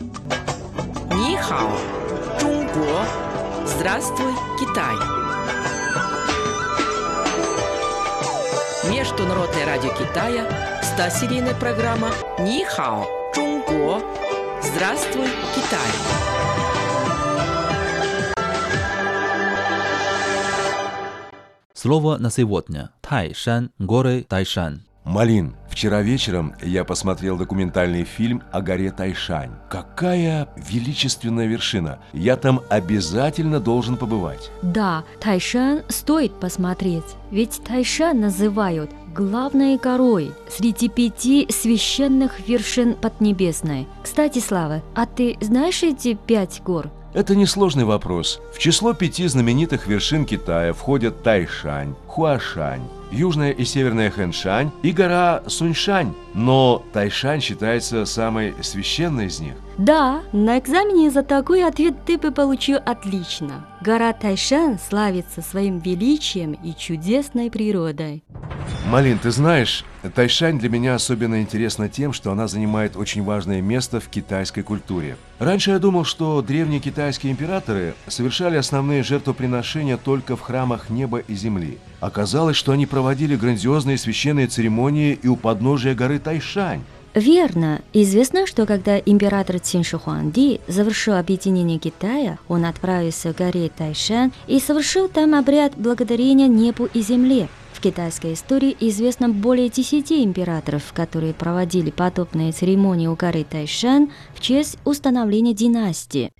Нихао, Чунго, Здравствуй, Китай. Международное радио Китая, 100-серийная программа Нихао, Чунго, Здравствуй, Китай. Слово на сегодня. Тайшан, горы Тайшан. Малин, вчера вечером я посмотрел документальный фильм о горе Тайшань. Какая величественная вершина! Я там обязательно должен побывать. Да, Тайшан стоит посмотреть, ведь Тайшан называют главной горой среди пяти священных вершин Поднебесной. Кстати, Слава, а ты знаешь эти пять гор? Это несложный вопрос. В число пяти знаменитых вершин Китая входят Тайшань, Хуашань, Южная и Северная Хэншань и гора Суньшань. Но Тайшань считается самой священной из них. Да, на экзамене за такой ответ ты бы получил отлично. Гора Тайшан славится своим величием и чудесной природой. Малин, ты знаешь, Тайшань для меня особенно интересна тем, что она занимает очень важное место в китайской культуре. Раньше я думал, что древние китайские императоры совершали основные жертвоприношения только в храмах неба и земли. Оказалось, что они проводили грандиозные священные церемонии и у подножия горы Тайшань. Верно. Известно, что когда император Цин Ши Хуанди завершил объединение Китая, он отправился к горе Тайшан и совершил там обряд благодарения небу и земле. В китайской истории известно более десяти императоров, которые проводили подобные церемонии у горы Тайшан в честь установления династии.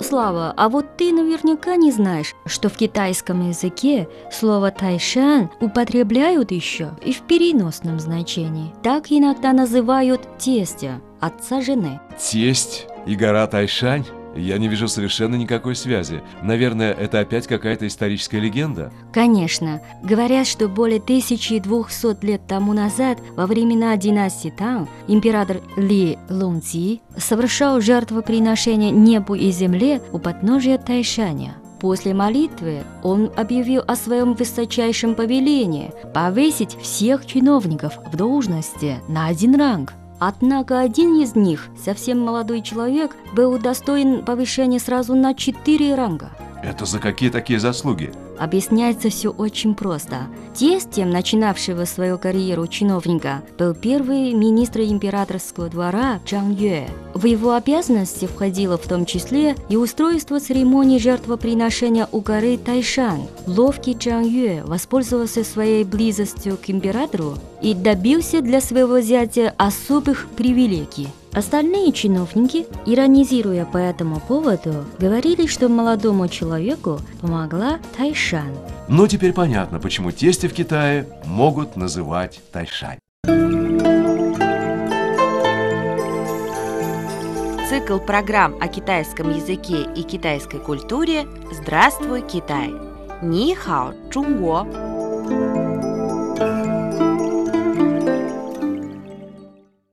Слава, а вот ты наверняка не знаешь, что в китайском языке слово «тайшан» употребляют еще и в переносном значении. Так иногда называют тестя, отца жены. Тесть и гора Тайшань? Я не вижу совершенно никакой связи. Наверное, это опять какая-то историческая легенда? Конечно. Говорят, что более 1200 лет тому назад, во времена династии Тан, император Ли Лунци совершал жертвоприношение небу и земле у подножия Тайшаня. После молитвы он объявил о своем высочайшем повелении повысить всех чиновников в должности на один ранг. Однако один из них, совсем молодой человек, был удостоен повышения сразу на четыре ранга. Это за какие такие заслуги? Объясняется все очень просто. Тестем, начинавшего свою карьеру чиновника, был первый министр императорского двора Чжан Юэ. В его обязанности входило в том числе и устройство церемонии жертвоприношения у горы Тайшан. Ловкий Чжан Юэ воспользовался своей близостью к императору и добился для своего зятя особых привилегий. Остальные чиновники, иронизируя по этому поводу, говорили, что молодому человеку помогла Тайшан. Ну, теперь понятно, почему тесты в Китае могут называть Тайшань. Цикл программ о китайском языке и китайской культуре «Здравствуй, Китай!» Ни хао, Чунго!